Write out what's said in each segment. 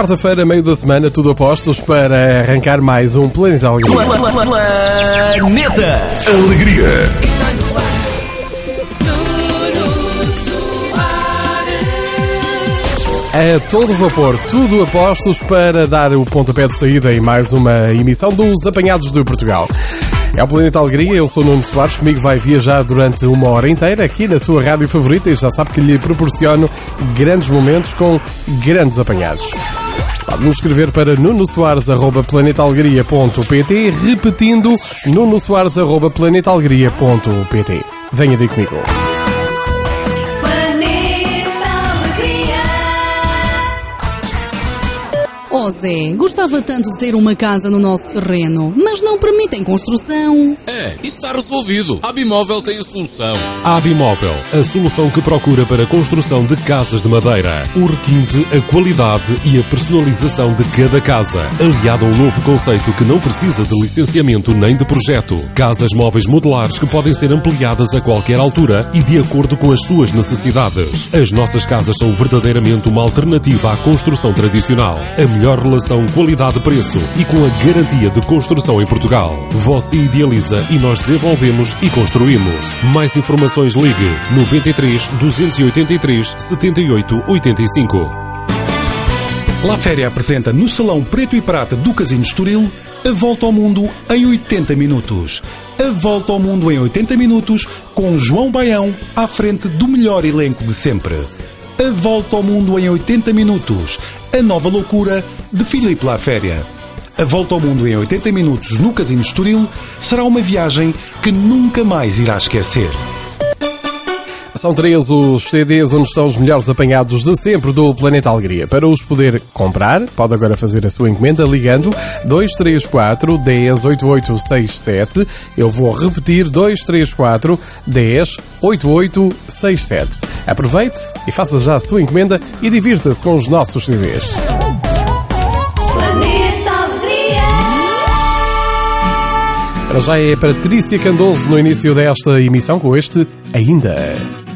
Quarta-feira, meio da semana, tudo a postos para arrancar mais um Planeta Alegria. Planeta Alegria. A todo vapor, tudo a postos para dar o pontapé de saída em mais uma emissão dos Apanhados de Portugal. É o Planeta Alegria, eu sou o Nuno Soares, comigo vai viajar durante uma hora inteira aqui na sua rádio favorita e já sabe que lhe proporciono grandes momentos com grandes apanhados. Pode nos escrever para nunosoares.planetalegria.pt repetindo nunosoares.planetalegria.pt Venha daí comigo. Zé, gostava tanto de ter uma casa no nosso terreno, mas não permitem construção. É, isso está resolvido. A Bimóvel tem a solução. A Abimóvel, a solução que procura para a construção de casas de madeira. O requinte, a qualidade e a personalização de cada casa. Aliado a um novo conceito que não precisa de licenciamento nem de projeto. Casas móveis modulares que podem ser ampliadas a qualquer altura e de acordo com as suas necessidades. As nossas casas são verdadeiramente uma alternativa à construção tradicional. A melhor relação qualidade-preço e com a garantia de construção em Portugal. Você idealiza e nós desenvolvemos e construímos. Mais informações ligue 93 283 78 85. La Féria apresenta no Salão Preto e Prata do Casino Estoril a Volta ao Mundo em 80 minutos. A Volta ao Mundo em 80 minutos com João Baião à frente do melhor elenco de sempre. A Volta ao Mundo em 80 minutos. A nova loucura de Filipe La Féria. A Volta ao Mundo em 80 minutos no Casino Estoril será uma viagem que nunca mais irá esquecer. São três os CDs onde estão os melhores apanhados de sempre do Planeta Alegria. Para os poder comprar, pode agora fazer a sua encomenda ligando 234 10 8867. Eu vou repetir 234 10 8867. Aproveite e faça já a sua encomenda e divirta-se com os nossos CDs. Para já é Patrícia Candoso no início desta emissão com este Ainda.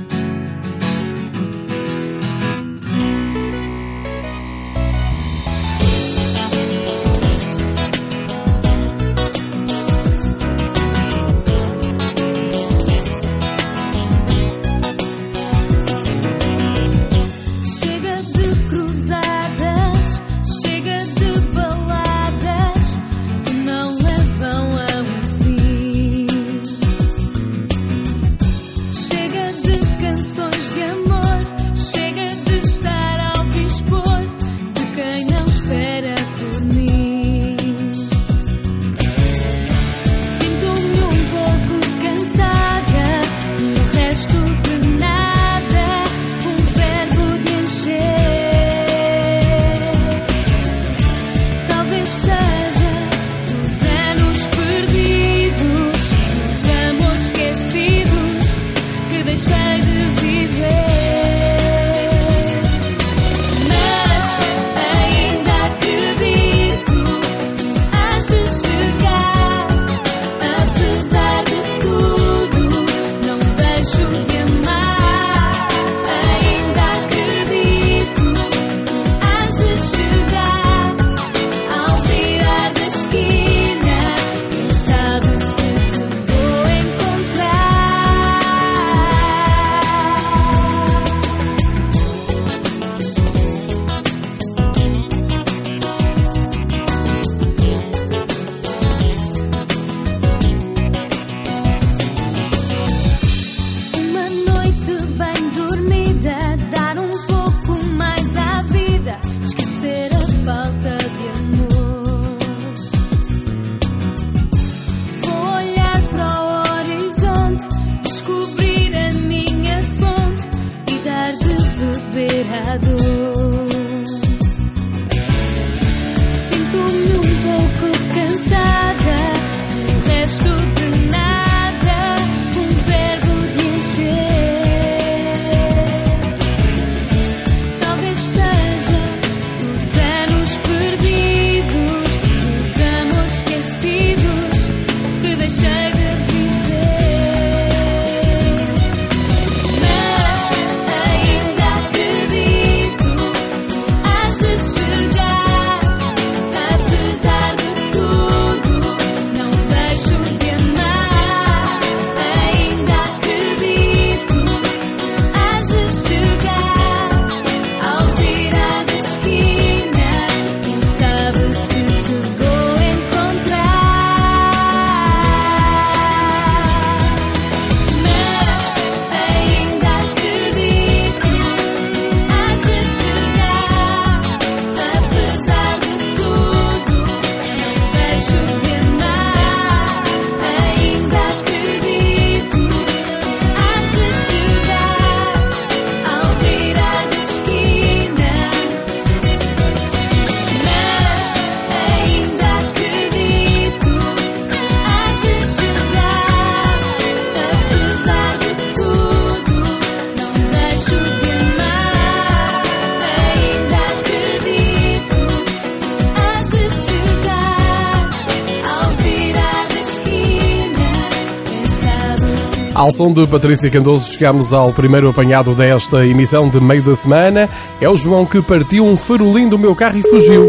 Ao som de Patrícia Candoso, chegamos ao primeiro apanhado desta emissão de meio da semana. É o João que partiu um farolim do meu carro e fugiu.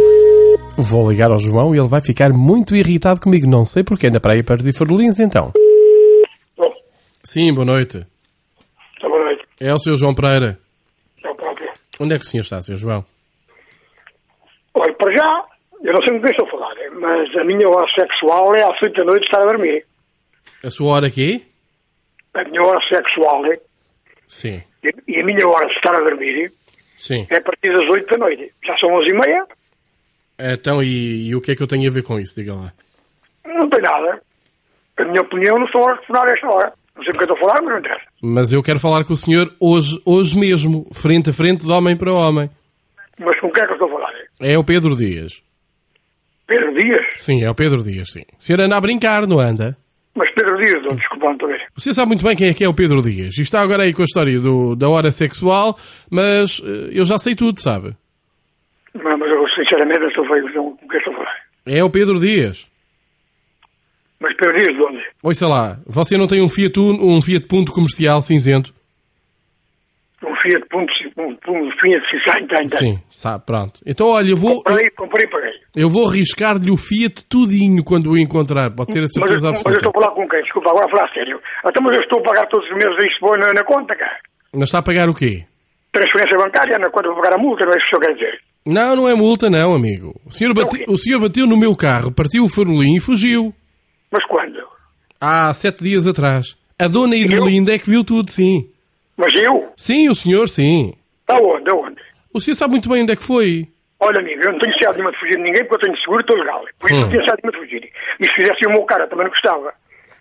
Vou ligar ao João e ele vai ficar muito irritado comigo. Não sei porque anda para aí partir farolins então. Bom, Sim, boa noite. então, boa noite. É o Sr. João Pereira. É o próprio. Onde é que o senhor está, Sr. João? Olha, para já, eu não sei com quem estou a falar, mas a minha hora sexual é às 8 da noite estar a dormir. A sua hora aqui? A minha hora sexual é, Sim. e a minha hora de estar a dormir Sim. é a partir das 8 da noite. Já são 11 e meia, Então, e, e o que é que eu tenho a ver com isso? Diga lá. não tem nada. A minha opinião não sou a telefonar a esta hora. Não sei com quem estou a falar, mas não interessa. Mas eu quero falar com o senhor hoje, hoje mesmo, frente a frente, de homem para homem. Mas com quem é que eu estou a falar? É o Pedro Dias. Pedro Dias? Sim, é o Pedro Dias, sim. O senhor anda a brincar, não anda? Mas Pedro Dias, não, desculpa, não estou a ver. Você sabe muito bem quem é que é o Pedro Dias. E está agora aí com a história do, da hora sexual, mas eh, eu já sei tudo, sabe? Mas, mas eu, sinceramente, não estou ver com estou a falar. É o Pedro Dias. Mas Pedro Dias de onde? Ouça lá, você não tem um Fiat, Uno- um Fiat Punto comercial cinzento? Um Fiat Punto, um, um Fiat tem, tem. Sim, sabe, pronto. Então, olha, eu vou, Comprei, comprei e paguei. Eu vou arriscar-lhe o Fiat tudinho quando o encontrar, pode ter a Mas, eu- certeza mas eu estou absoluta. a falar com quem? Desculpa, agora a falar a sério. Então, mas eu estou a pagar todos os meses isto na, na conta, cara. Mas está a pagar o quê? Transferência bancária, na conta vou pagar a multa, não é isso que o senhor quer dizer. Não, não é multa, não, amigo. O senhor, bate- Então, o senhor bateu no meu carro, partiu o farolim e fugiu. Mas quando? Há sete dias atrás. A dona Irmelinda é que viu tudo, sim. Mas eu? Sim, o senhor, sim. Aonde? Aonde? O senhor sabe muito bem onde é que foi. Olha, amigo, eu não tenho necessidade nenhuma de fugir de ninguém porque eu tenho seguro e estou legal. Por isso Hum. não tenho necessidade nenhuma de fugir. E se fizesse o meu cara, também não gostava.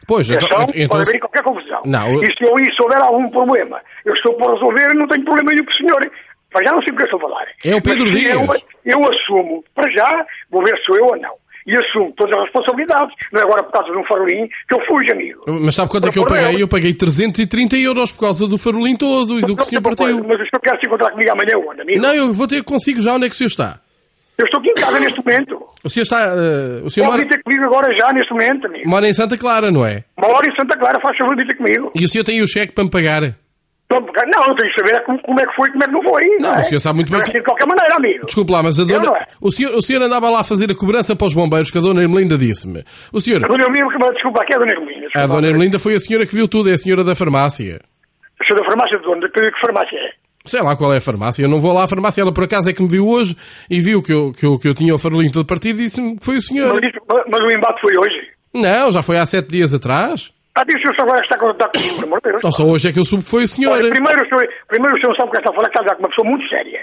Pois, então... Então pode haver qualquer confusão. Não, eu- E se eu e se houver algum problema, eu estou para resolver, não tenho problema nenhum com o senhor. Para já não sei o que eu estou a falar. É o Pedro Mas eu, Dias. eu assumo, para já, vou ver se sou eu ou não. E assumo todas as responsabilidades. Não é agora por causa de um farolim que eu fujo, amigo. Mas sabe quanto é que eu paguei? Eu paguei 330 euros por causa do farolim todo e do que o senhor partiu. Mas o senhor quer se encontrar comigo amanhã onde, amigo? Não, eu vou ter consigo já onde é que o senhor está. Eu estou aqui em casa neste momento. O senhor está... eh, o senhor Pode mora, ter comigo agora já, neste momento, amigo. mora em Santa Clara, não é? Uma hora em Santa Clara, faz favor de ter comigo. E o senhor tem o cheque para me pagar? Não, tenho que saber como, como é que foi e como é que não foi. Não, é? o senhor sabe muito bem Não é que- assim De qualquer maneira, amigo. Desculpe lá, mas a não dona... é. O senhor, o senhor andava lá a fazer a cobrança para os bombeiros que a dona Ermelinda disse-me. O senhor... A dona me desculpa, aqui é a dona. A dona foi a senhora que viu tudo, é a senhora da farmácia. A senhora da farmácia de onde? Que, farmácia é? Sei lá qual é a farmácia, eu não vou lá à farmácia, ela por acaso é que me viu hoje e viu que eu, que eu, que eu tinha o farolinho todo partido e disse-me que foi o senhor. Mas, mas- mas o embate foi hoje. Não, já foi há sete dias atrás. Ah, diz o senhor agora está a contar comigo, pelo amor de Deus. Então só hoje é que eu soube que foi o senhor. Olha, primeiro, o senhor, primeiro o senhor sabe que está a falar que está a dar com uma pessoa muito séria.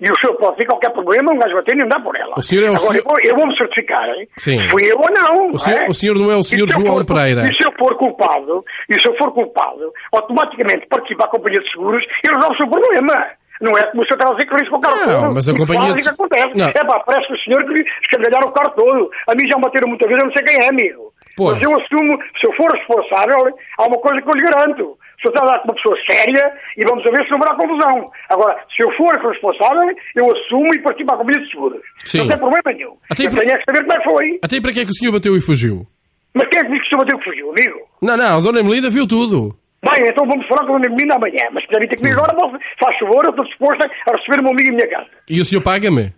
E o senhor pode ter qualquer problema, um gajo bater e andar por ela. O senhor é o Agora, senhor- eu, vou- vou-me certificar, hein? Sim. fui eu ou não. O senhor- é? o senhor não é o senhor se João for- Pereira? E se eu for culpado, e se eu for culpado, automaticamente participa a companhia de seguros e resolve o seu problema. Não é como o senhor está a dizer que risco o carro Não, todo. mas a companhia de e que acontece. Não. É pá, parece que o senhor que escangalhar o carro todo. A mim já me bateram muitas vezes, eu não sei quem é, amigo. Pois. Mas eu assumo, se eu for responsável, há uma coisa que eu lhe garanto. Está a dar com uma pessoa séria e vamos ver se não haverá confusão. Agora, se eu for responsável, eu assumo e participo à companhia de seguros. Sim. Não tem problema nenhum. Até eu por- tenho é que saber como é que foi. Até para que é que o senhor bateu e fugiu? Mas quem é que disse que o senhor bateu que fugiu, amigo? Não, não, a dona Ermelinda viu tudo. Bem, então vamos falar com a dona menina amanhã. Mas se quiser vir ter comigo agora, posso- faz favor, eu estou disposto a receber o meu amigo em minha casa. E o senhor paga-me?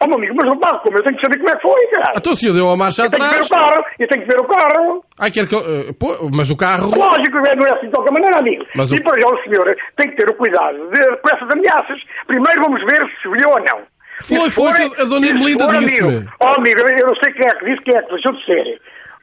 Ó, meu amigo, mas não pago como? Eu tenho que saber como é que foi, cara. Então o senhor deu a marcha Eu tenho que ver atrás. o carro, eu tenho que ver o carro. Ai, quer que... eu- eh, pô, mas o carro... Lógico, não é assim de qualquer maneira, amigo. Mas e o- para já o senhor tem que ter o cuidado de, com essas ameaças. Primeiro vamos ver se viu ou não. Foi, se foi for- a dona e se Ermelinda for, disse-me. amigo, Ó, amigo, eu não sei quem é que disse, quem é que deixou de ser.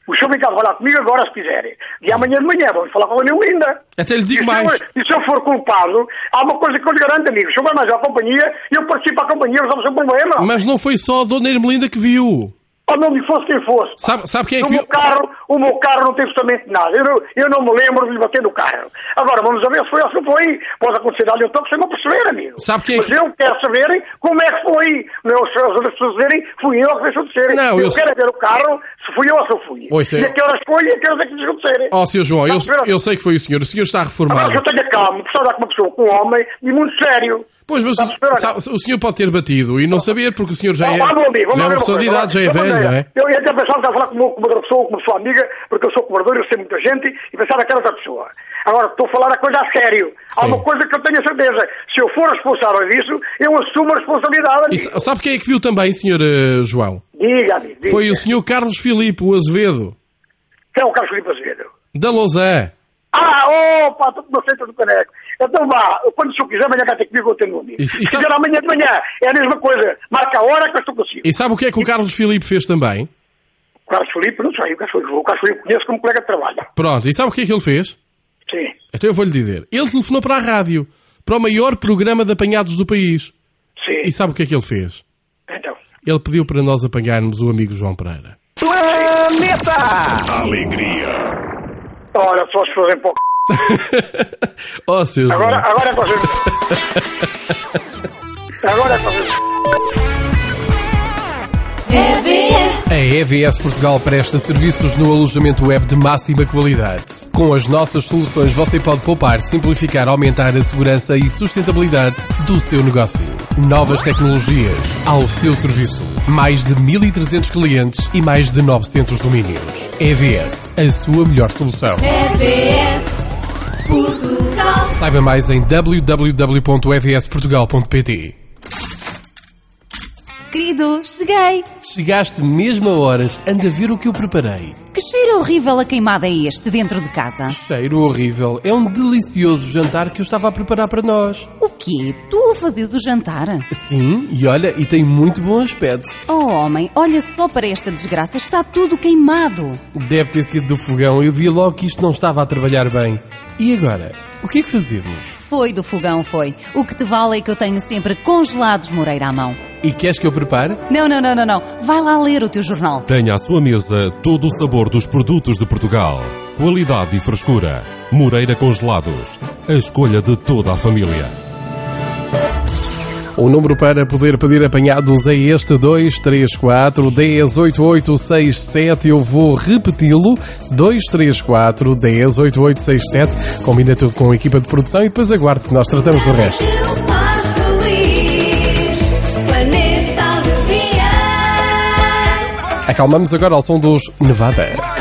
O senhor vem cá falar comigo agora, se quiser. E amanhã de manhã vamos falar com a Ermelinda. Até lhe digo E se mais. eu- E se eu for culpado, há uma coisa que eu lhe garanto, amigo. Se eu vai mais à companhia, eu participo à companhia, resolvo o seu problema. Mas não foi só a dona Ermelinda que viu. Ou não me fosse quem fosse. Sabe, sabe quem é o, que meu viu? carro, o meu carro não tem absolutamente nada. Eu não, eu não me lembro de lhe bater no carro. Agora, vamos a ver se foi ou se não foi. Pode acontecer ali um toque sem me perceber, amigo. Sabe quem é Mas que- eu quero saber como é que foi. Não é as outras pessoas dizerem fui eu que deixou de ser. Não, eu, eu quero é ver o carro se fui eu ou se não fui. Ouça, e a que horas foi e a que horas é que deixou de ser. Ó, Sr. João, eu, a eu sei que foi o senhor. O senhor está Agora reformado. que eu tenha calma, porque só dá com uma pessoa, com um homem, e muito sério. Pois, mas não? sabe, o senhor pode ter batido e não saber, porque o senhor já é, Ah, amigo, já é uma pessoa de idade, já é velho, não é? Eu ia até pensar que estava a falar com uma, outra pessoa, com uma pessoa amiga, porque eu sou cobrador, eu sei muita gente, e pensava que era outra pessoa. Agora, estou a falar a coisa a sério. Há Sim. uma coisa que eu tenho a certeza. Se eu for responsável disso, eu assumo a responsabilidade. E amigo. sabe quem é que viu também, senhor eh, João? Diga, amigo. Diga. Foi o senhor Carlos Filipe, o Azevedo, Quem é o Carlos Filipe Azevedo? da Lausanne. Ah, opa, estou uma feita do caneco. Então vá, quando o senhor quiser, amanhã cá tem comigo, eu tenho um amigo. E- e Se sabe- quiser amanhã de manhã, é a mesma coisa. Marca a hora que eu estou consigo. E sabe o que é que o Carlos Filipe fez também? O Carlos Filipe, não sei, o Carlos Filipe, o Carlos Filipe conheço como colega de trabalho. Pronto, e sabe o que é que ele fez? Sim. Então eu vou-lhe dizer. Ele telefonou para a rádio, para o maior programa de apanhados do país. Sim. E sabe o que é que ele fez? Então. Ele pediu para nós apanharmos o amigo João Pereira. Alegria. Olha, só se fazem pouco. oh, seu João. Agora, agora é fazer. Agora é fazer. RBS, A EVS Portugal presta serviços no alojamento web de máxima qualidade. Com as nossas soluções você pode poupar, simplificar, aumentar a segurança e sustentabilidade do seu negócio. Novas tecnologias ao seu serviço. Mais de 1.300 clientes e mais de 900 domínios. EVS, a sua melhor solução. RBS, Portugal. Saiba mais em www.evsportugal.pt Querido, cheguei! Chegaste mesmo a horas, anda a ver o que eu preparei. Que cheiro horrível a queimada é este dentro de casa? Cheiro horrível. É um delicioso jantar que eu estava a preparar para nós. O quê? Tu a fazes o jantar? Sim, e olha, e tem muito bom aspecto. Oh homem, olha só para esta desgraça, está tudo queimado. Deve ter sido do fogão, eu vi logo que isto não estava a trabalhar bem. E agora? O que é que fazemos? Foi do fogão, foi. O que te vale é que eu tenho sempre congelados Moreira à mão. E queres que eu prepare? Não, não, não, não, não. Vai lá ler o teu jornal. Tenha à sua mesa todo o sabor dos produtos de Portugal. Qualidade e frescura. Moreira Congelados. A escolha de toda a família. O número para poder pedir apanhados é este 234 108867. Eu vou repeti-lo. 234 108867. Combina tudo com a equipa de produção e depois aguarde que nós tratamos do resto. Acalmamos agora ao som dos Nevada.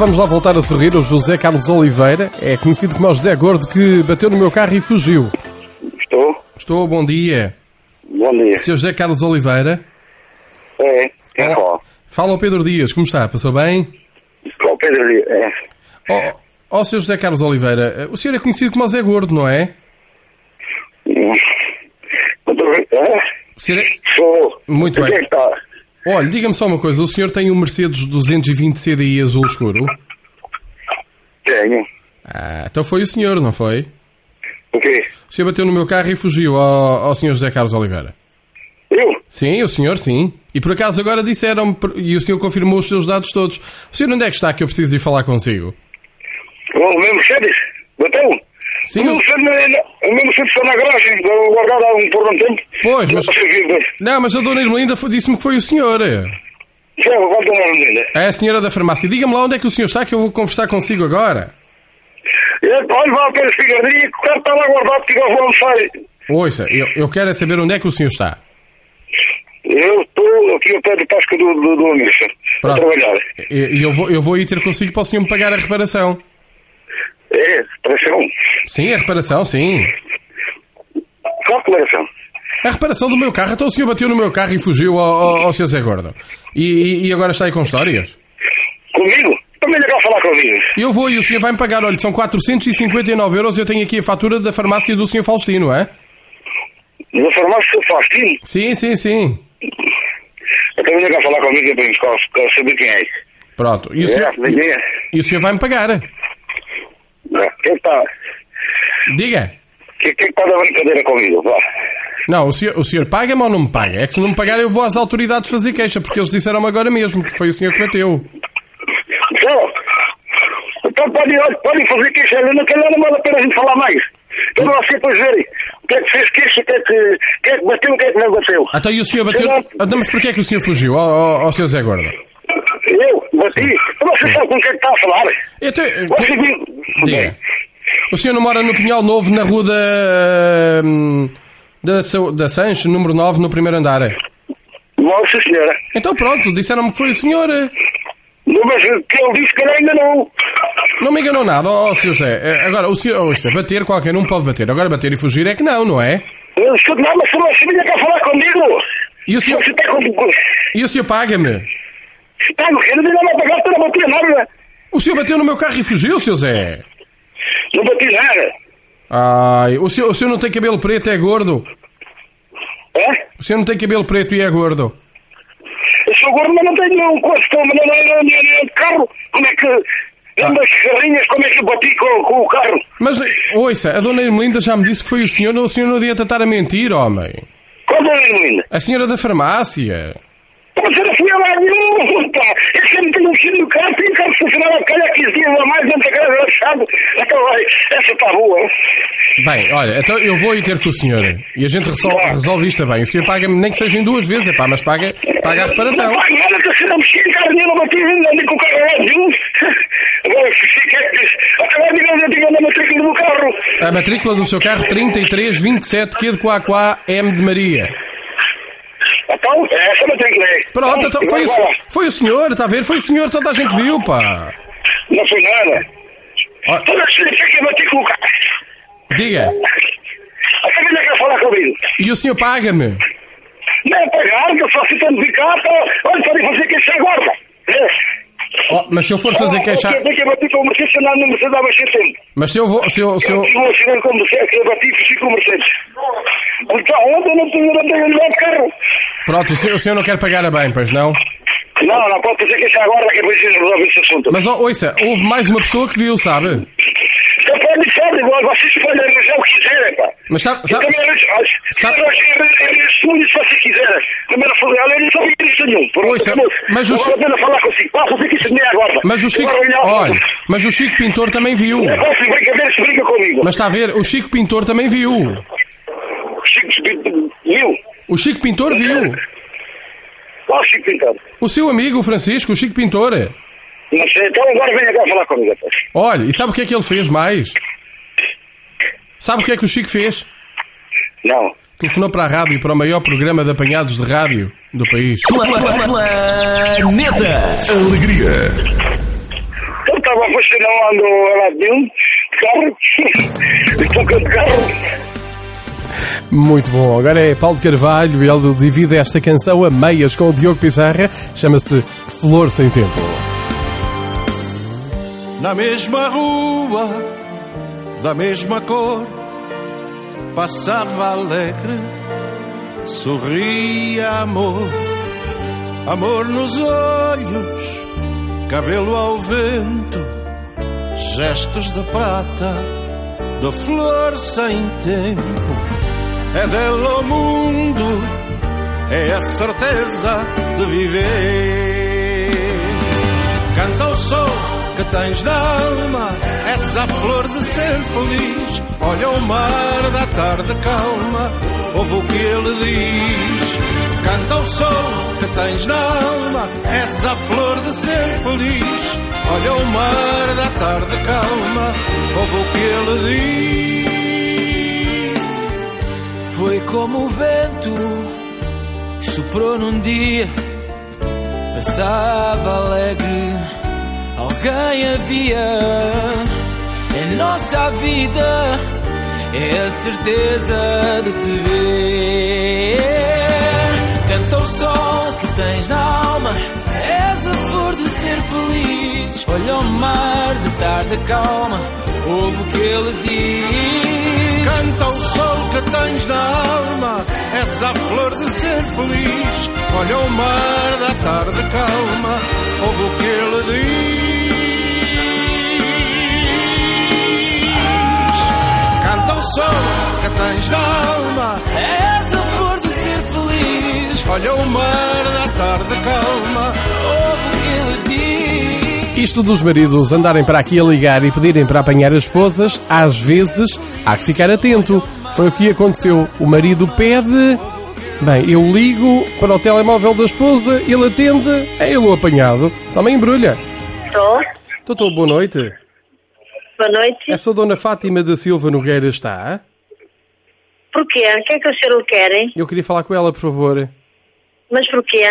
Vamos lá voltar a sorrir. O José Carlos Oliveira é conhecido como o José Gordo que bateu no meu carro e fugiu. Estou? Estou, bom dia. Bom dia. Sr. José Carlos Oliveira. É, quem Olá. fala? Fala ao Pedro Dias, como está? Passou bem? Qual Pedro Dias? É. Ó, oh, Sr. José Carlos Oliveira, o senhor é conhecido como o Zé Gordo, não é? Hum. É? O senhor é... Sou. Muito O que é bem. Olha, diga-me só uma coisa, o senhor tem um Mercedes 220 CDI azul escuro? Tenho. Ah, então foi o senhor, não foi? O quê? O senhor bateu no meu carro e fugiu ao, ao Sr. José Carlos Oliveira. Eu? Sim, o senhor, sim. E por acaso agora disseram e o senhor confirmou os seus dados todos. O senhor onde é que está que eu preciso ir falar consigo? O meu Mercedes? Bateu? Sim, o eu- Mercedes, o meu Mercedes está na garagem, vou guardar há um por um tempo. Pois, mas... Não o mas a dona Irmelinda disse-me que foi o senhor. É menina. a senhora da farmácia. Diga-me lá onde é que o senhor está que eu vou conversar consigo agora. Olha, vá para a cigarrinha, o carro está lá guardado, que eu vou almoçar. Ouça, eu, eu quero é saber onde é que o senhor está. Eu estou aqui ao pé do Tasca do, do, do Amixa, a Pronto. trabalhar. E e eu vou, eu vou ir ter consigo para o senhor me pagar a reparação. É, pressão. Sim, a reparação, sim. Qual declaração? A reparação do meu carro. Então o senhor bateu no meu carro e fugiu ao, ao, ao Sr. Zé Gordo. E, e- agora está aí com histórias? Comigo? Também não quer falar comigo. Eu vou e o senhor vai me pagar, olha, são 459 euros. Eu tenho aqui a fatura da farmácia do senhor Faustino, é? Na farmácia do Faustino? Sim, sim, sim. Eu também não quer falar comigo, quero saber quem é. Pronto. E o É, senhor, é. e o senhor vai me pagar? Não, está? Diga. Quem quem está da brincadeira comigo? Vá. Não, o senhor, o senhor paga-me ou não me paga? É que se não me pagar eu vou às autoridades fazer queixa, porque eles disseram-me agora mesmo que foi o senhor que bateu. Então, então pode, pode fazer queixa, eu não quero, não vale a pena a gente falar mais. Então você depois verem o que é que fez queixa, o que é que, que, é que bateu, o que é que não bateu. Até e o senhor bateu... Ah, Não, mas porquê é que o senhor fugiu ao, ao senhor Zé Gordo? Eu bati? Então você sabe com o que é que está a falar? Então, Você viu? Diga. O senhor não mora no Pinhal Novo, na rua da... hum, Da, da Sancho, número 9, no primeiro andar. Não, sim senhora. Então pronto, disseram-me que foi o senhor. Não, mas que ele disse que ele ainda não. Não me enganou nada, ó oh, senhor José. Eh, Agora, o senhor... Oh, isso é bater, qualquer um pode bater. Agora bater e fugir é que não, não é? Eu estou não, mas você não quer falar comigo. E o senhor... Você está com. E o senhor paga-me? Está no quê? Não vai pagar, tu não bateu nada. O senhor bateu no meu carro e fugiu, senhor Zé? Não bati nada. Ai, o senhor, o senhor não tem cabelo preto, é gordo. É? O senhor não tem cabelo preto e é gordo. Eu sou gordo, mas não tenho um costume, não não- não- não- não- carro. Como é que. Ando as carrinhas, como é que eu bati com, com o carro? Mas, ouça, a dona Irmelinda já me disse que foi o senhor, o senhor não adianta estar a mentir, homem. Qual é a Irmelinda? A senhora da farmácia. Fui a lá nenhum, pá. Esse ano tem um filho no carro, tem um carro funcionava a calhar 15 dias a mais casa relaxado. Então, vai, essa está boa. Bem, olha, então eu vou ir ter com o senhor. E a gente resolve, resolve isto bem. O senhor paga-me, nem que seja em duas vezes, epá, mas paga, paga a reparação. Não pago nada, que você não mexia em carro nenhum, não bati nem com o carro lá nenhum. Agora, se quer que. Acabar de ver, eu digo na matrícula do carro. A matrícula do seu carro 3327 Q de Coacoá M de Maria. Então, essa matrícula é. Pronto, então, foi, o, vai foi o senhor, a ver? Foi o senhor, toda a gente viu, pá. Não foi nada. Ó. Toda a gente que bati com o carro. Diga. A família quer falar comigo. E o senhor paga-me? Não é pagar, que eu só ficando de tá? Olha, pode fazer queixa agora. É. Oh, mas se eu for fazer queixa... Eu tenho que bater com o Mercedes, senão não Mercedes há bastante tempo. Mas se eu vou... Se eu, se eu... Eu tive um acidente com o Mercedes, eu bati e fugi com o Mercedes. Então, ontem não lugar de carro. Pronto, o senhor, o senhor não quer pagar a bem, pois não? Não, não pode fazer queixa agora, que depois resolve esse assunto. Mas, oh, ouça, houve mais uma pessoa que viu, sabe? Então pode igual, vocês podem arranjar o que quiserem, pá. Mas sabe... Eu sabe, também arranjo, sabe- testemunho se vocês quiserem. Primeiro ela, eu não sabia disso nenhum. Ouça, mas o Não vale a Chico- pena falar consigo. Vá fazer que isso nem agora. mas o Chico... Olha, mas o Chico Pintor também viu. É se brinca comigo. Mas está a ver, o Chico Pintor também viu. Chico, Chico, viu? O Chico Pintor viu. Qual Chico Pintado? O seu amigo, o Francisco, o Chico Pintor. Sei, então agora venha cá falar comigo. rapaz. Olha, e sabe o que é que ele fez mais? Sabe o que é que o Chico fez? Não. Telefonou para a rádio, para o maior programa de apanhados de rádio do país. Planeta Alegria. estava a funcionar, não ando a lado nenhum, de carro. Estou com de carro. Muito bom. Agora é Paulo Carvalho e ele divide esta canção a meias com o Diogo Pizarra. Chama-se Flor Sem Tempo. Na mesma rua, da mesma cor, passava alegre, sorria amor, amor nos olhos, cabelo ao vento, gestos de prata, de flor sem tempo. É dela o mundo, é a certeza de viver. Canta o sol que tens na alma, essa flor de ser feliz. Olha o mar da tarde calma, ouve o que ele diz. Canta o sol que tens na alma, essa flor de ser feliz. Olha o mar da tarde calma, ouve o que ele diz. Foi como o vento soprou num dia, passava alegre, alguém havia em nossa vida, é a certeza de te ver. Canta o sol que tens na alma, és a flor de ser feliz. Olha o mar de tarde calma, ouve o que ele diz. Canta o sol que tens na alma, és a flor de ser feliz. Olha o mar da tarde calma, ouve o que ele diz. Que tens na alma, És a flor de ser feliz. olha o mar da tarde calma, ouve o que ele diz. Isto dos maridos andarem para aqui a ligar e pedirem para apanhar as esposas, às vezes há que ficar atento. Foi o que aconteceu. O marido pede. Bem, eu ligo para o telemóvel da esposa, ele atende, é ele o apanhado. Toma embrulha. Estou. Doutor, boa noite. Boa noite. Essa dona Fátima da Silva Nogueira está? Porquê? O que é que o senhor querem? Eu queria falar com ela, por favor. Mas porquê?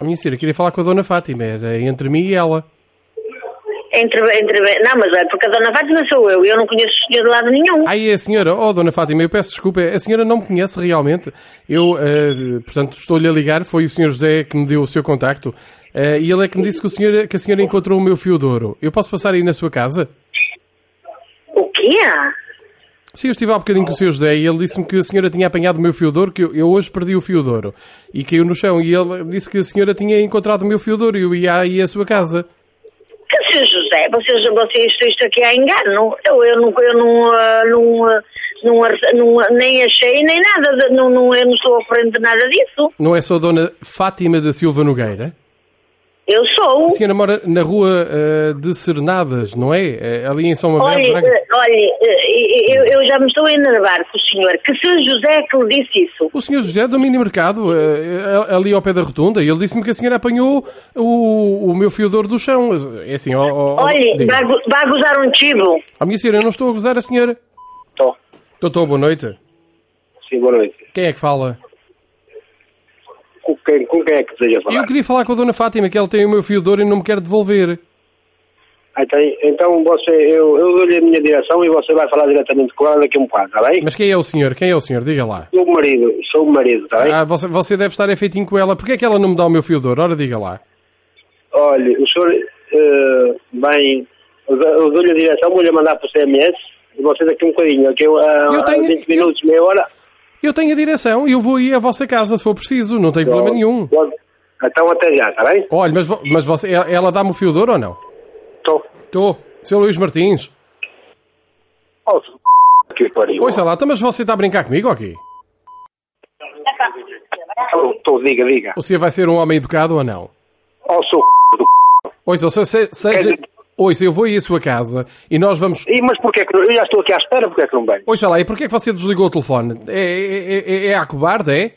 A minha senhora, queria falar com a dona Fátima. Era entre mim e ela. Entre, entre, não, mas é porque a dona Fátima sou eu. Eu não conheço o senhor de lado nenhum. É a senhora. Oh, dona Fátima, eu peço desculpa. A senhora não me conhece realmente. Eu, eh, portanto, estou-lhe a ligar. Foi o senhor José que me deu o seu contacto. Eh, e ele é que me disse que, o senhor, que a senhora encontrou o meu fio de ouro. Eu posso passar aí na sua casa? Quê? Sim, eu estive há bocadinho com o Sr. José e ele disse-me que a senhora tinha apanhado o meu fio de ouro, que eu, eu hoje perdi o fio de ouro. E caiu no chão. E ele disse que a senhora tinha encontrado o meu fio de ouro e eu ia aí à sua casa. Que senhor José, vocês, vocês, isto, isto aqui é engano. Eu, eu, não, eu não, ah, não, ah, não, ah, não- nem achei nem nada. Não, não, eu não estou a frente de nada disso. Não é só a dona Fátima da Silva Nogueira? Eu sou. A senhora mora na rua eh, de Sernadas, não é? Eh, ali em São Mabel, Olha, eh, olha, eh, eu, eu já me estou a enervar com o senhor. Que senhor José é que lhe disse isso? O senhor José do mini mercado, ali ao pé da rotunda, e ele disse-me que a senhora apanhou o, o meu fio de ouro do chão. É assim, ó... Olha, vai, vai gozar um tibo. A minha senhora, eu não estou a gozar a senhora. Estou. Doutor, boa noite. Sim, boa noite. Quem é que fala? Com quem, com quem é que deseja falar? Eu queria falar com a dona Fátima, que ela tem o meu ouro e não me quer devolver. Ah, Então, então você, eu, eu dou-lhe a minha direção e você vai falar diretamente com ela daqui a um bocado, está bem? Mas quem é o senhor? Quem é o senhor? Diga lá. Sou o marido, sou o marido, está bem? Ah, você, você deve estar efeitinho com ela. Porquê é que ela não me dá o meu ouro? Ora, diga lá. Olha, o senhor, eh, bem, eu dou- eu dou-lhe a direção, vou-lhe mandar para o CMS e você daqui a um bocadinho, daqui a, Eu a tenho- 20 minutos, meia hora. Eu tenho a direção e eu vou ir à vossa casa se for preciso. Não tem problema nenhum. Então até já, está bem? Olha, mas, mas você, ela dá-me o fio de ouro ou não? Estou. Estou. Sr. Luís Martins. Oh, que pariu. Ouça lá, então, mas você está a brincar comigo ou quê? Estou, diga, diga. Senhor vai ser um homem educado ou não? Oh, sou do Ouça, se, se, seja... Ouça, eu vou ir à sua casa e nós vamos... E, mas porquê que não- eu já estou aqui à espera, porquê que não vem? Ouça lá, e porquê é que você desligou o telefone? É, é, é, é a cobarde, é?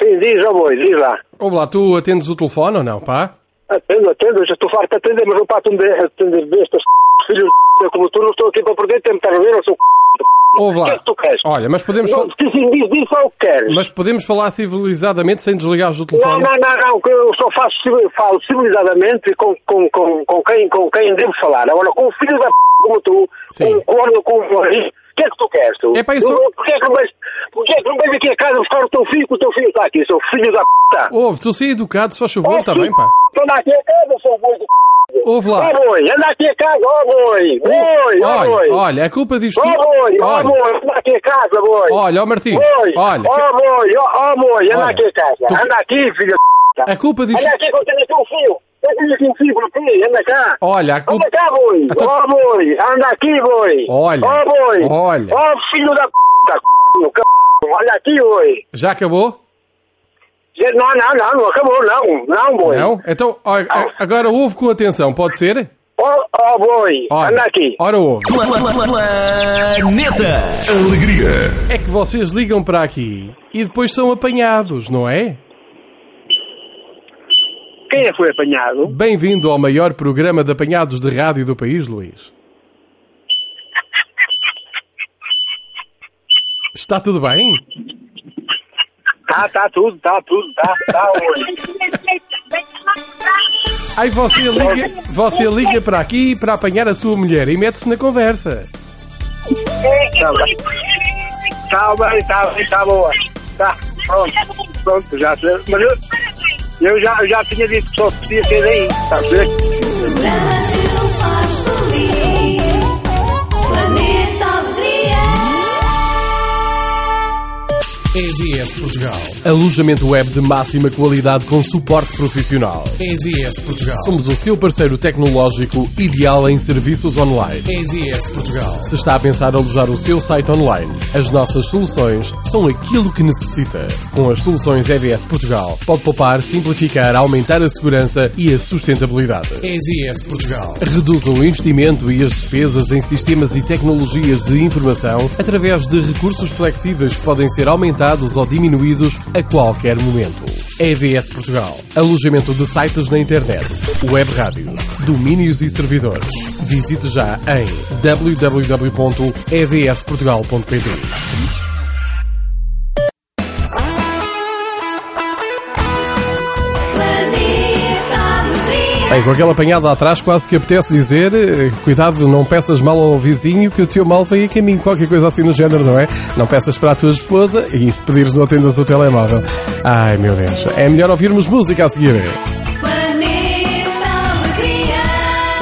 Sim, diz, ó boi, diz lá. Ou lá, tu atendes o telefone ou não, pá? Atendo, atendo, já estou farto de atender, mas não para atender, atender bestas, filhos de como tu, não estou aqui para perder tempo, estás a ver? Eu sou Ouve O que é lá. que tu queres? Olha, mas podemos, Não, fal- diz, diz, diz o que queres. mas podemos falar civilizadamente sem desligares Não, telefone? não, não, não, que eu só faço, falo civilizadamente com, com, com, com, quem, com quem devo falar. Agora, com um filho da p como tu, com um corno como o marido, o que é que tu queres, tu? É pá, isso- Porquê é que não vais, porquê é que não vais aqui a casa buscar o teu filho, que o teu filho está aqui, seu filho da p. Ouve, tu sei educado, se faz favor, Oh, está filho bem, pá. Anda aqui a casa, seu boi de p. Ouve lá. Ó boi, anda aqui a casa, ó boi, boi, ó olha, boi. olha, a culpa disto Ó tudo... boi, ó Olha, boi, anda aqui a casa, boi. Olha, ó Martim, Boi, olha, Ó boi, ó ó, boi, anda Olha, aqui a casa. tu- Anda aqui, filho de p. a culpa disto... Anda aqui que eu tenho aqui um fio. Anda cá. Olha, a culpa... Anda cá, boi. Então- Ó, boi. Anda aqui, boi. Olha, Ó, boi. olha. Ó, filho da p. c****. Olha aqui, boi. Já acabou? Não, não, não, não acabou, não. Não, boi. Não? Então, olha, a- agora ouve com atenção, pode ser? Ó, ó, boi. Olha, Anda aqui. Ora ouve. Planeta Alegria. É que vocês ligam para aqui e depois são apanhados, não é? Quem é que foi apanhado? Bem-vindo ao maior programa de apanhados de rádio do país, Luís. Está tudo bem? Tá, tá tudo, tá tudo, tá, tá, boi. Aí você liga, você liga para aqui para apanhar a sua mulher e mete-se na conversa. Tá bem. Tá bem, tá bem, tá boa. Tá, pronto, pronto, já sei. Mas eu, eu já, eu já tinha dito que só podia ser daí, tá a EVS Portugal. Alojamento web de máxima qualidade com suporte profissional. EVS Portugal. Somos o seu parceiro tecnológico ideal em serviços online. EVS Portugal. Se está a pensar alojar o seu site online, as nossas soluções são aquilo que necessita. Com as soluções EVS Portugal, pode poupar, simplificar, aumentar a segurança e a sustentabilidade. EVS Portugal. Reduz o investimento e as despesas em sistemas e tecnologias de informação através de recursos flexíveis que podem ser aumentados ou diminuídos a qualquer momento. EVS Portugal. Alojamento de sites na internet, web rádios, domínios e servidores. Visite já em www.evsportugal.pt. Bem, com aquele apanhado lá atrás, quase que apetece dizer: eh, cuidado, não peças mal ao vizinho, que o teu mal vem a caminho. Qualquer coisa assim no género, não é? Não peças para a tua esposa e se pedires, não atendas o telemóvel. Ai meu Deus, é melhor ouvirmos música a seguir.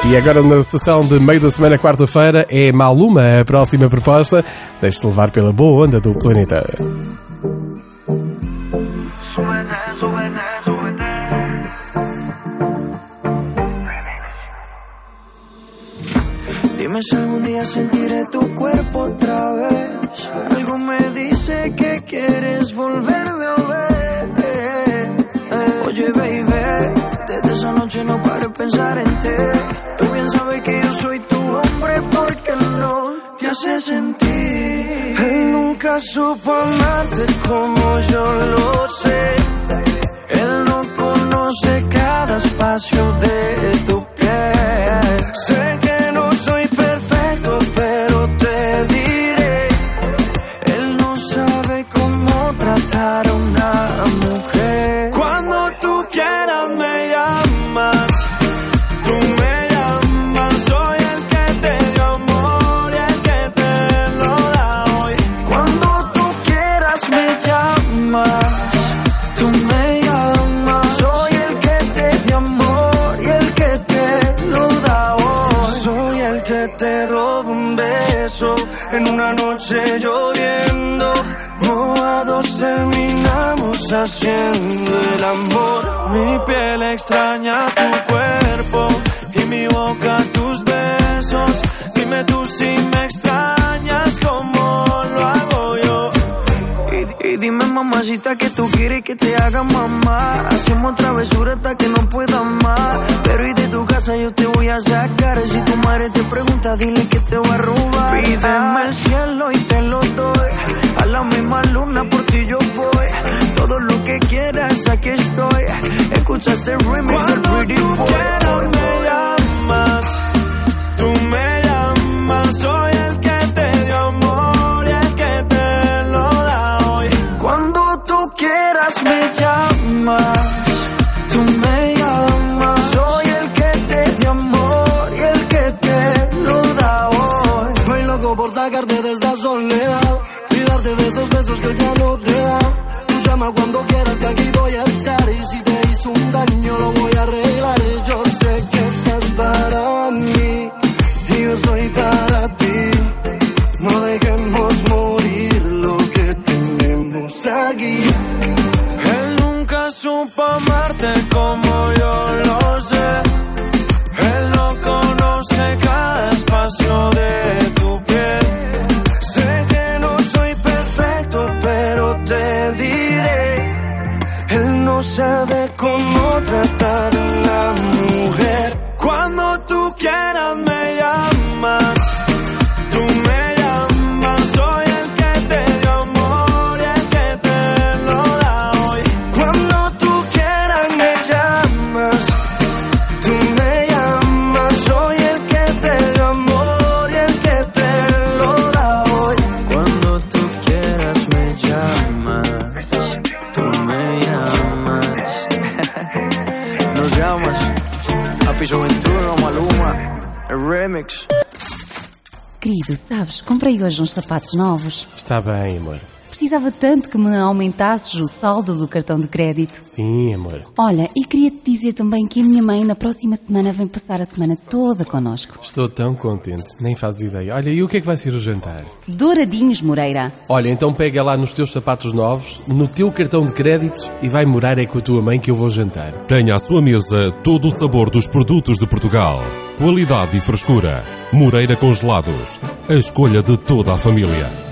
E agora na sessão de meio da semana, quarta-feira, é Maluma a próxima proposta. Deixe-se levar pela boa onda do planeta. Si algún día sentiré tu cuerpo otra vez. Algo me dice que quieres volverme a ver. Oye, baby, desde esa noche no paro de pensar en ti. Tú bien sabes que yo soy tu hombre porque no te hace sentir. Él nunca supo amarte como yo lo sé. Él no conoce cada espacio de tu piel. Sé haciendo el amor. Mi piel extraña tu cuerpo y mi boca tus besos. Dime tú si me extrañas como lo hago yo. Y, y dime mamacita que tú quieres que te haga mamá Hacemos travesura hasta que no pueda más Pero y de tu casa yo te voy a sacar Si tu madre te pregunta dile que te voy a robar Pídeme el cielo y aquí estoy. Escucha ese remix Cuando de Pretty tú quieras me llamas, tú me llamas, soy el que te dio amor y el que te lo da hoy. Cuando tú quieras me llamas. soy tan comprei hoje uns sapatos novos. Está bem, amor. Precisava tanto que me aumentasses o saldo do cartão de crédito. Sim, amor. Olha, e queria-te dizer também que a minha mãe na próxima semana vem passar a semana toda connosco. Estou tão contente, nem fazes ideia. Olha, e o que é que vai ser o jantar? Douradinhos, Moreira. Olha, então pega lá nos teus sapatos novos, no teu cartão de crédito e vai morar é com a tua mãe que eu vou jantar. Tenha à sua mesa todo o sabor dos produtos de Portugal. Qualidade e frescura. Moreira Congelados. A escolha de toda a família.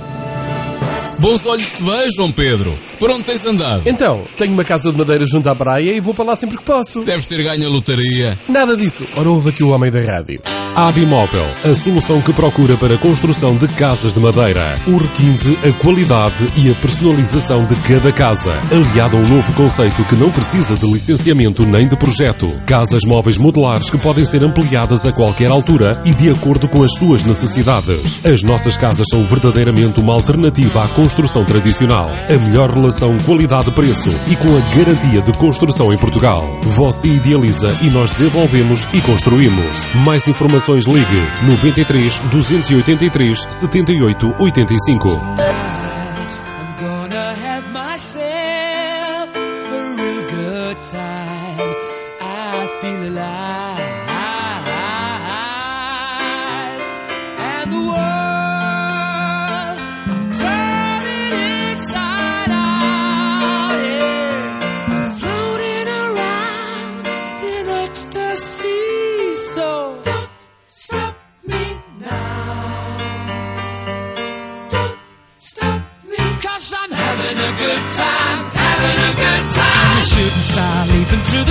Bons olhos te vejam, Pedro. Por onde tens andado? Então, tenho uma casa de madeira junto à praia e vou para lá sempre que posso. Deves ter ganho a lotaria. Nada disso. Ora, ouve aqui o homem da rádio. Abimóvel, a solução que procura para a construção de casas de madeira. O requinte, a qualidade e a personalização de cada casa. Aliado a um novo conceito que não precisa de licenciamento nem de projeto. Casas móveis modulares que podem ser ampliadas a qualquer altura e de acordo com as suas necessidades. As nossas casas são verdadeiramente uma alternativa à construção tradicional. A melhor relação qualidade-preço e com a garantia de construção em Portugal. Você idealiza e nós desenvolvemos e construímos. Mais informações ligue 93 283 78 85.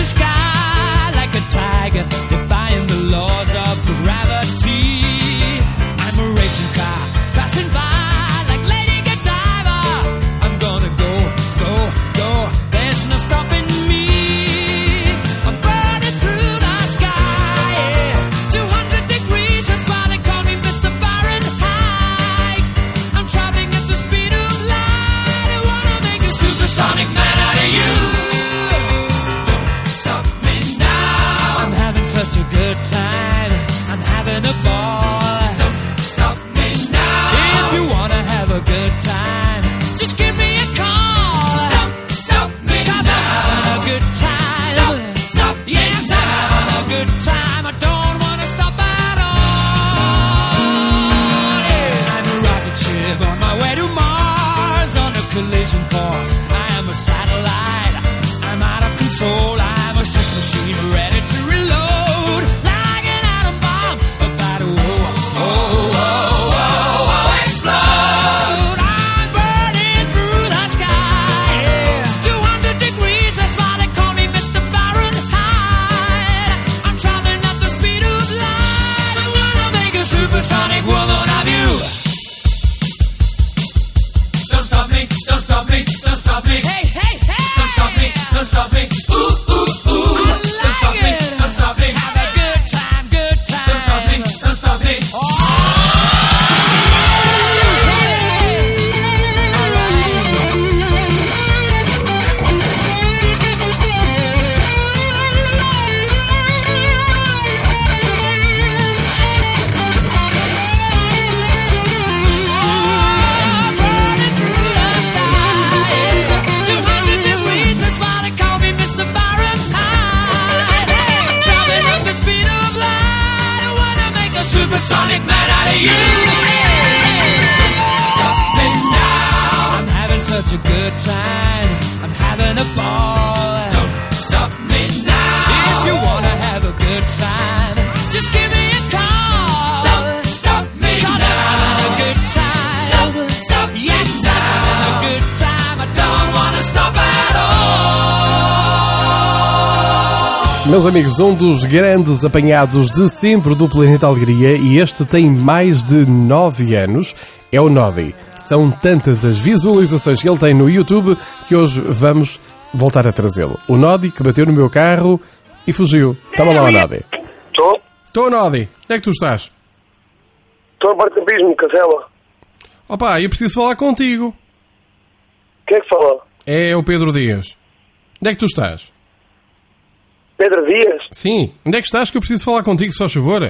The sky amigos, um dos grandes apanhados de sempre do Planeta Alegria e este tem mais de 9 anos, é o Nodi. São tantas as visualizações que ele tem no YouTube que hoje vamos voltar a trazê-lo. O Nodi que bateu no meu carro e fugiu. Estava lá o Nodi. Estou? Estou, Nodi. Onde é que tu estás? Estou a particampismo, Casela. Opa, eu preciso falar contigo. Quem é que fala? É o Pedro Dias. Onde é que tu estás? Pedro Dias? Sim. Onde é que estás que eu preciso falar contigo, só favor?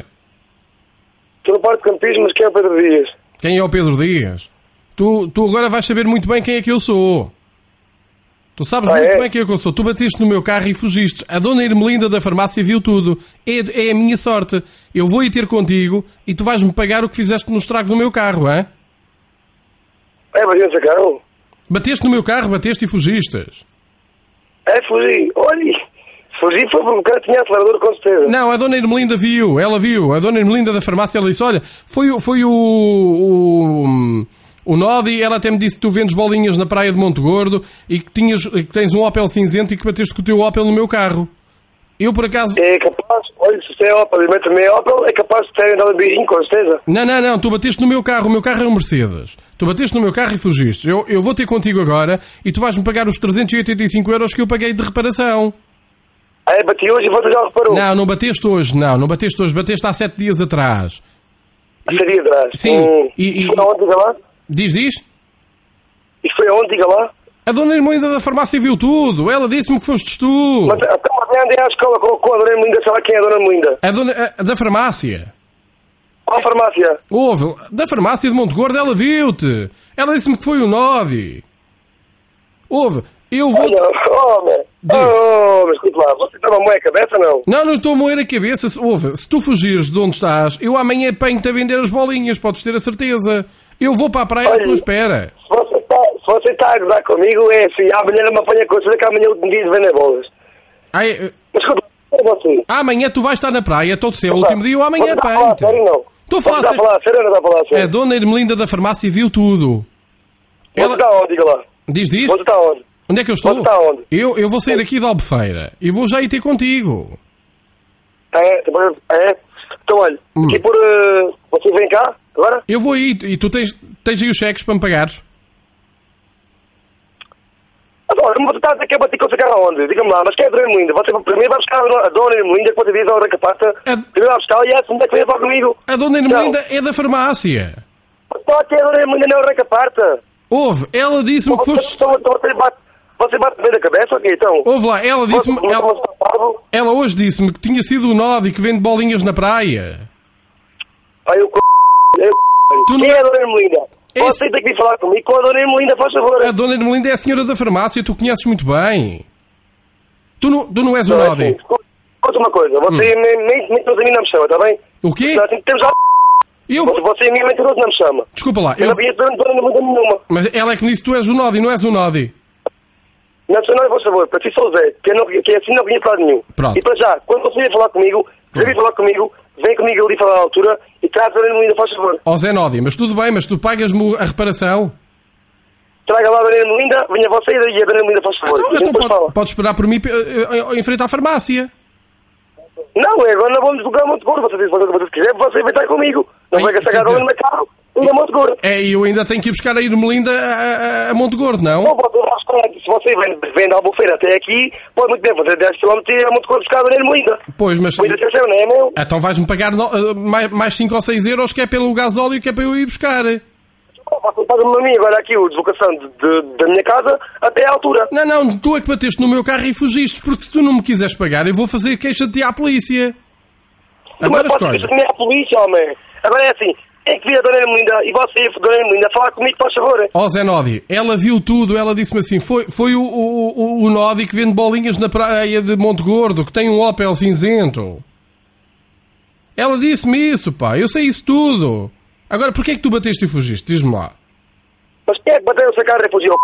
Estou no parque de campismo, mas quem é o Pedro Dias? Quem é o Pedro Dias? Tu, tu agora vais saber muito bem quem é que eu sou. Tu sabes Ah, muito é? bem quem é que eu sou. Tu bateste no meu carro e fugiste. A dona Irmelinda da farmácia viu tudo. É, é a minha sorte. Eu vou ir ter contigo e tu vais-me pagar o que fizeste no estrago do meu carro, hã? É, mas esse carro? Bateste no meu carro, bateste e fugistes. É, fugi. Olha, fugi foi porque o cara tinha acelerador, com certeza. Não, a dona Irmelinda viu, ela viu. A dona Irmelinda da farmácia, ela disse, olha, foi, o- foi o, o, o Nodi, ela até me disse que tu vendes bolinhas na praia de Monte Gordo e que, tinhas, que tens um Opel cinzento e que bateste com o teu Opel no meu carro. Eu, por acaso... É capaz, olha, se é Opel e mete também Opel, é capaz de ter andado beijinho, com certeza. Não, não, não, tu bateste no meu carro, o meu carro é um Mercedes. Tu bateste no meu carro e fugiste. Eu, eu vou ter contigo agora e tu vais-me pagar os 385 euros que eu paguei de reparação. Ah, é, bati hoje e você já reparou. Não, não bateste hoje, não, não bateste hoje, bateste há sete dias atrás. Há sete dias atrás. Sim, Hum, e- e- Foi aonde, diga lá? Diz, diz? Isto foi aonde, diga lá? A dona Irmelinda da farmácia viu tudo. Ela disse-me que fostes tu. Mas até andei à escola com, com a Dona sei lá quem é a Dona Melinda. A dona a- da farmácia. Qual farmácia? Houve. Da farmácia de Monte Gordo, ela viu-te. Ela disse-me que foi o Nodi. Houve. Eu vou... Olha, oh, Oh, mas escuta lá, você está uma moeda cabeça, não? Não, não estou a moer a cabeça. Se- Ouve, se tu fugires de onde estás, eu amanhã apanho-te a vender as bolinhas, podes ter a certeza. Eu vou para a praia à tua espera. Se você está se você está a gozar comigo, é assim, amanhã não me apanha com que amanhã eu dia de vender bolas. Ai, eh, Mas escuta, é você. amanhã tu vais estar na praia, todo se é o último dia, eu amanhã Você está a falar apanho-te. sério, não? Estou a falar a sério. ou a? A dona Irmelinda da farmácia viu tudo. Você está onde, diga lá? Diz, diz. Você está onde? Onde é que eu estou? Você está onde? Eu, eu vou sair aqui de Albufeira e vou já ir ter contigo. É, depois- é. Então, olha, Hum. aqui por... eh, você vem cá, agora? Eu vou aí e tu tens, tens aí os cheques para me pagares. Olha, mas você está a que bater com o carro aonde? Diga-me lá, mas quem é a Dona Melinda? Você primeiro vai buscar a Dona- a Dona Melinda, que você diz a hora que passa. Primeiro vai buscar e é assim, é que vem falar comigo. A dona Irmelinda é da farmácia. Pode ter a Dona Melinda não é a Parta. Houve, ela disse-me que foste... você bate bem da cabeça, ok, então? Houve lá, ela disse-me... Ela, ela hoje disse-me que tinha sido o Nodi que vende bolinhas na praia. Aí o c... Eu, Tu Quem não- é a Dona Ermelinda? Você tem que vir falar comigo com a Dona Ermelinda, faz favor. A dona Irmelinda é a senhora da farmácia, tu conheces muito bem. Tu não, tu não és o Não, é Nodi. assim, escuta uma coisa, você Hum. nem, nem, nem todos a mim não me chama, está bem? O quê? Nós temos já... Eu Você, a mim nem todos não me chama. Desculpa lá, Eu eu... não conheço Dona Dona Ermelinda nenhuma. Mas ela é que me disse que tu és o Nodi, não és o Nodi. Não, por favor, para ti sou o Zé, que, não, que assim não conheço lado nenhum. Pronto. E para já, quando você vier falar comigo, se vir falar comigo, vem comigo ali falar à altura e traz a Dona Ermelinda, faz favor. Ó Zé Nodi, mas tudo bem, mas tu pagas-me a reparação. Traga lá a Dona Ermelinda, venha você e a Dona Ermelinda, faz favor. Então, então pode, pode esperar por mim eh, eh, em frente à farmácia. Não, é, agora não vamos jogar Monte Gordo. Você diz o que você quiser, você vai estar comigo. Não vai gastar dizer- no meu carro e a Monte Gordo. É, e eu ainda tenho que ir buscar a Irmelinda a, a, a Monte Gordo, não? Não, se você vem, vem da Albufeira até aqui, pode muito bem fazer 10 km e ir a Monte Gordo buscar a Dona Ermelinda. Pois, mas... Muita atenção, não é meu? Então vais-me pagar no- eh, mais, mais 5 ou 6 euros que é pelo gasóleo que é para eu ir buscar. Paga-me a mim agora aqui o deslocação de, de- da minha casa até à altura. Não, não, tu é que bateste no meu carro e fugiste, porque se tu não me quiseres pagar, eu vou fazer queixa de ti à polícia. Agora escolhe. dizer à polícia, homem. Agora é assim, tem que vir a Dona Ermelinda e você, Dona Ermelinda, falar comigo, faz favor. Ó Zé Nodi, ela viu tudo, ela disse-me assim, foi, foi o, o, o, o Nodi que vende bolinhas na praia de Monte Gordo, que tem um Opel cinzento. Ela disse-me isso, pá, eu sei isso tudo. Agora, porquê é que tu bateste e fugiste? Diz-me lá. Mas quem é que bateu essa cara e fugiu?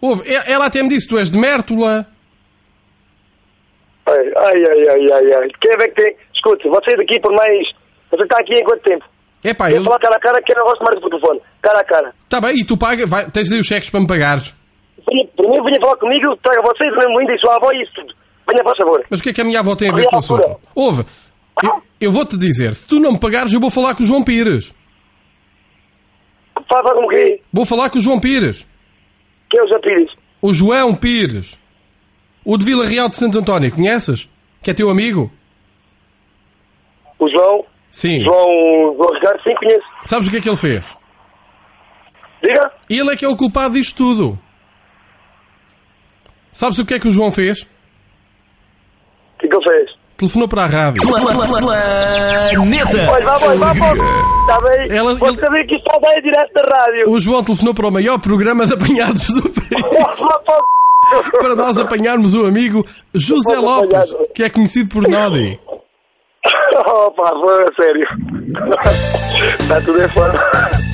Ouve, ela até me disse, tu és de Mértola. Ai, ai, ai, ai, ai, ai. Quem é que tem? Escute, você daqui por mais... Você está aqui em quanto tempo? É pá, eu... falar cara a cara que eu não gosto mais do telefone. Cara a cara. Tá bem, e tu paga, vai, tens aí os cheques para me pagares. Venha- Primeiro venha falar comigo, traga vocês, mesmo ainda e sua avó e isso tudo. Venha, por favor. Mas o que é que a minha avó tem a ver com o assunto? Ouve, eu, eu vou-te dizer, se tu não me pagares, eu vou falar com o João Pires. Fala com o quê? Vou falar com o João Pires. Quem é o Zé Pires? O João Pires. O de Vila Real de Santo António, conheces? Que é teu amigo? O João? Sim. João, João Ricardo, sim, conheço. Sabes o que é que ele fez? Diga. Ele é que é o culpado disto tudo. Sabes o que é que o João fez? O que é que ele fez? Telefonou para a rádio. Planeta. Olha, vá, vá, vá, vá. Está bem? Ela- Vou ele- saber que isto está bem direto da rádio. O João telefonou para o maior programa de apanhados do país. para nós apanharmos o amigo José Lopes, que é conhecido por Nodi. Oh, pá, foi a sério. Está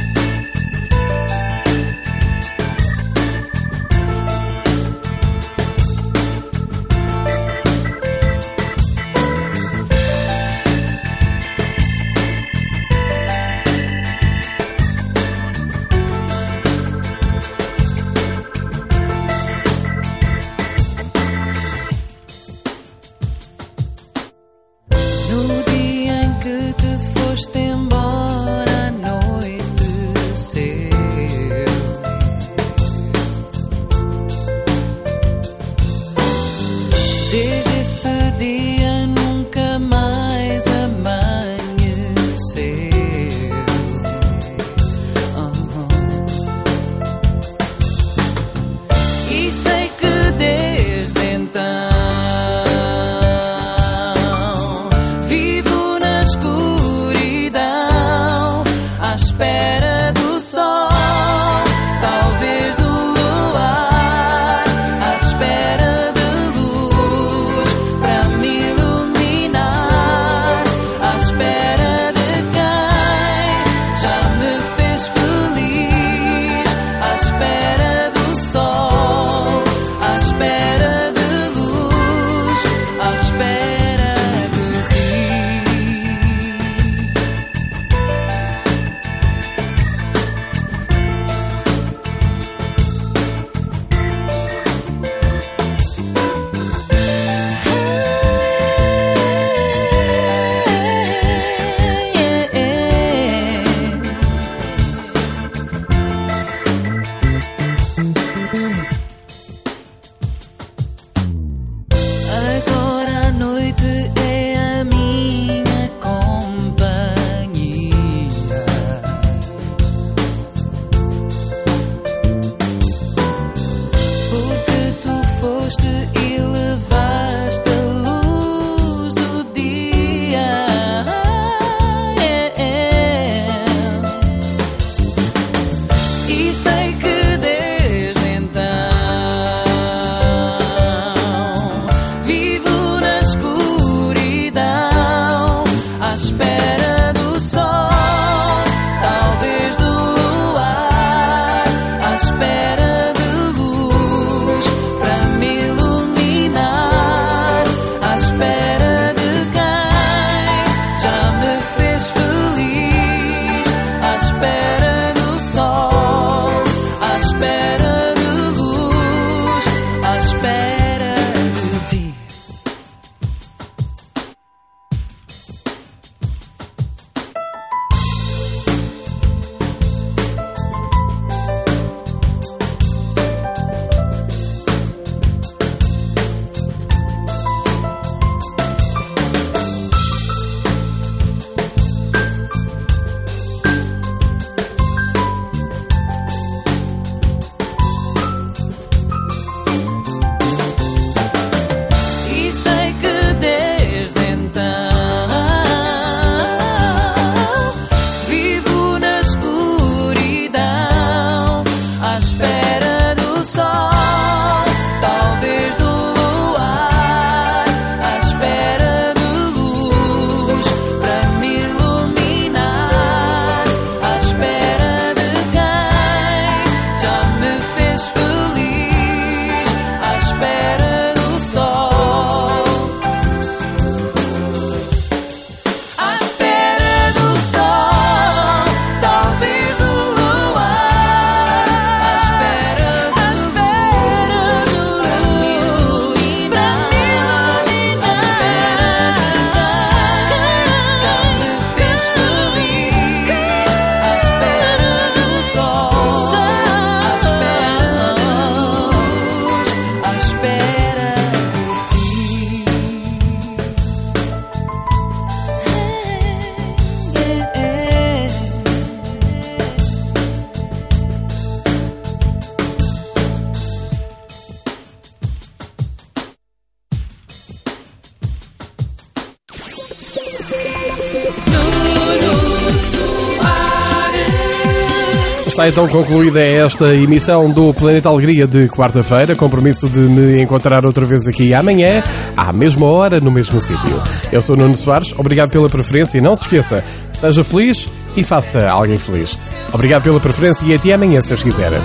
Então concluída esta emissão do Planeta Alegria de quarta-feira. Compromisso de me encontrar outra vez aqui amanhã, à mesma hora, no mesmo sítio. Eu sou Nuno Soares, obrigado pela preferência e não se esqueça, seja feliz e faça alguém feliz. Obrigado pela preferência e até amanhã, se os quiserem.